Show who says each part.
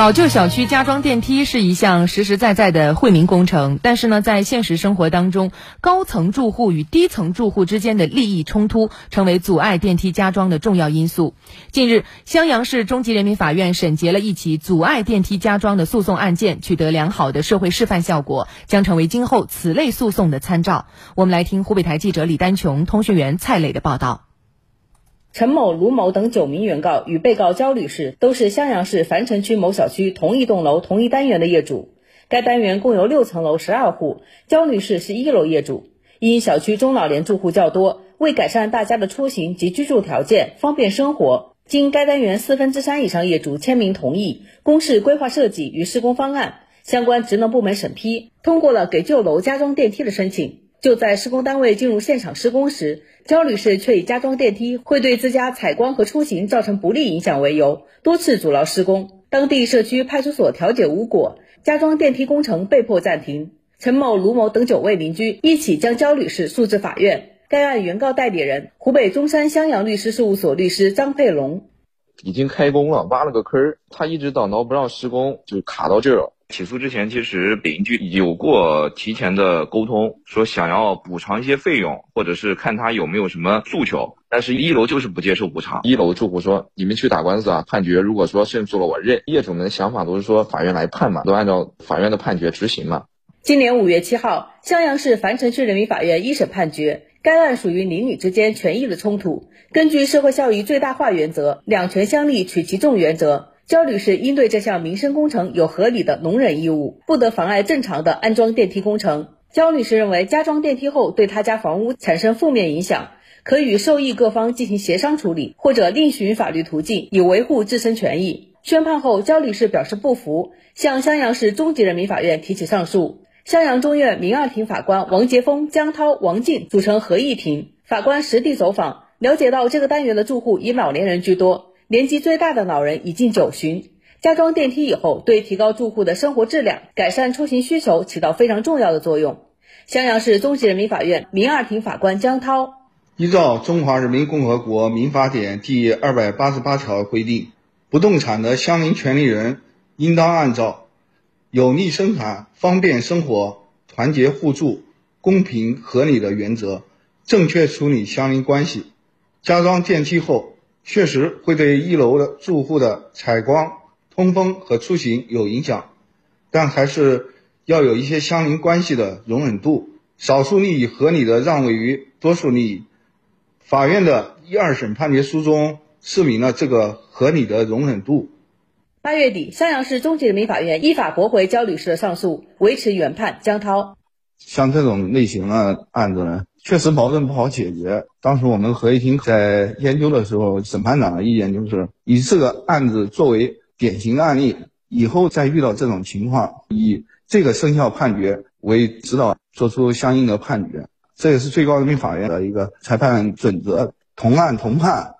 Speaker 1: 老旧小区加装电梯是一项实实在在的惠民工程，但是呢，在现实生活当中，高层住户与低层住户之间的利益冲突，成为阻碍电梯加装的重要因素。近日，襄阳市中级人民法院审结了一起阻碍电梯加装的诉讼案件，取得良好的社会示范效果，将成为今后此类诉讼的参照。我们来听湖北台记者李丹琼、通讯员蔡磊的报道。
Speaker 2: 陈某、卢某等九名原告与被告焦女士都是襄阳市樊城区某小区同一栋楼同一单元的业主。该单元共有六层楼十二户，焦女士是一楼业主。因小区中老年住户较多，为改善大家的出行及居住条件，方便生活，经该单元四分之三以上业主签名同意，公示规划设计与施工方案，相关职能部门审批通过了给旧楼加装电梯的申请。就在施工单位进入现场施工时，焦女士却以加装电梯会对自家采光和出行造成不利影响为由，多次阻挠施工。当地社区派出所调解无果，加装电梯工程被迫暂停。陈某、卢某等九位邻居一起将焦女士诉至法院。该案原告代理人湖北中山襄阳律师事务所律师张佩龙，
Speaker 3: 已经开工了，挖了个坑儿，他一直挡挠不让施工，就卡到这儿了。起诉之前，其实邻居有过提前的沟通，说想要补偿一些费用，或者是看他有没有什么诉求。但是一楼就是不接受补偿。一楼住户说：“你们去打官司啊，判决如果说胜诉了，我认。”业主们的想法都是说法院来判嘛，都按照法院的判决执行嘛。
Speaker 2: 今年五月七号，襄阳市樊城区人民法院一审判决，该案属于邻里之间权益的冲突。根据社会效益最大化原则，两权相利取其重原则。焦女士应对这项民生工程有合理的容忍义务，不得妨碍正常的安装电梯工程。焦女士认为，加装电梯后对她家房屋产生负面影响，可与受益各方进行协商处理，或者另寻法律途径以维护自身权益。宣判后，焦女士表示不服，向襄阳市中级人民法院提起上诉。襄阳中院民二庭法官王杰峰、江涛、王静组成合议庭，法官实地走访，了解到这个单元的住户以老年人居多。年纪最大的老人已近九旬，加装电梯以后，对提高住户的生活质量、改善出行需求起到非常重要的作用。襄阳市中级人民法院民二庭法官江涛，
Speaker 4: 依照《中华人民共和国民法典》第二百八十八条规定，不动产的相邻权利人应当按照有利生产、方便生活、团结互助、公平合理的原则，正确处理相邻关系。加装电梯后。确实会对一楼的住户的采光、通风和出行有影响，但还是要有一些相邻关系的容忍度，少数利益合理的让位于多数利益。法院的一二审判决书中示明了这个合理的容忍度。
Speaker 2: 八月底，襄阳市中级人民法院依法驳回焦女士的上诉，维持原判。江涛，
Speaker 4: 像这种类型的案子呢？确实矛盾不好解决。当时我们合议庭在研究的时候，审判长的意见就是以这个案子作为典型案例，以后再遇到这种情况，以这个生效判决为指导，做出相应的判决。这也是最高人民法院的一个裁判准则：同案同判。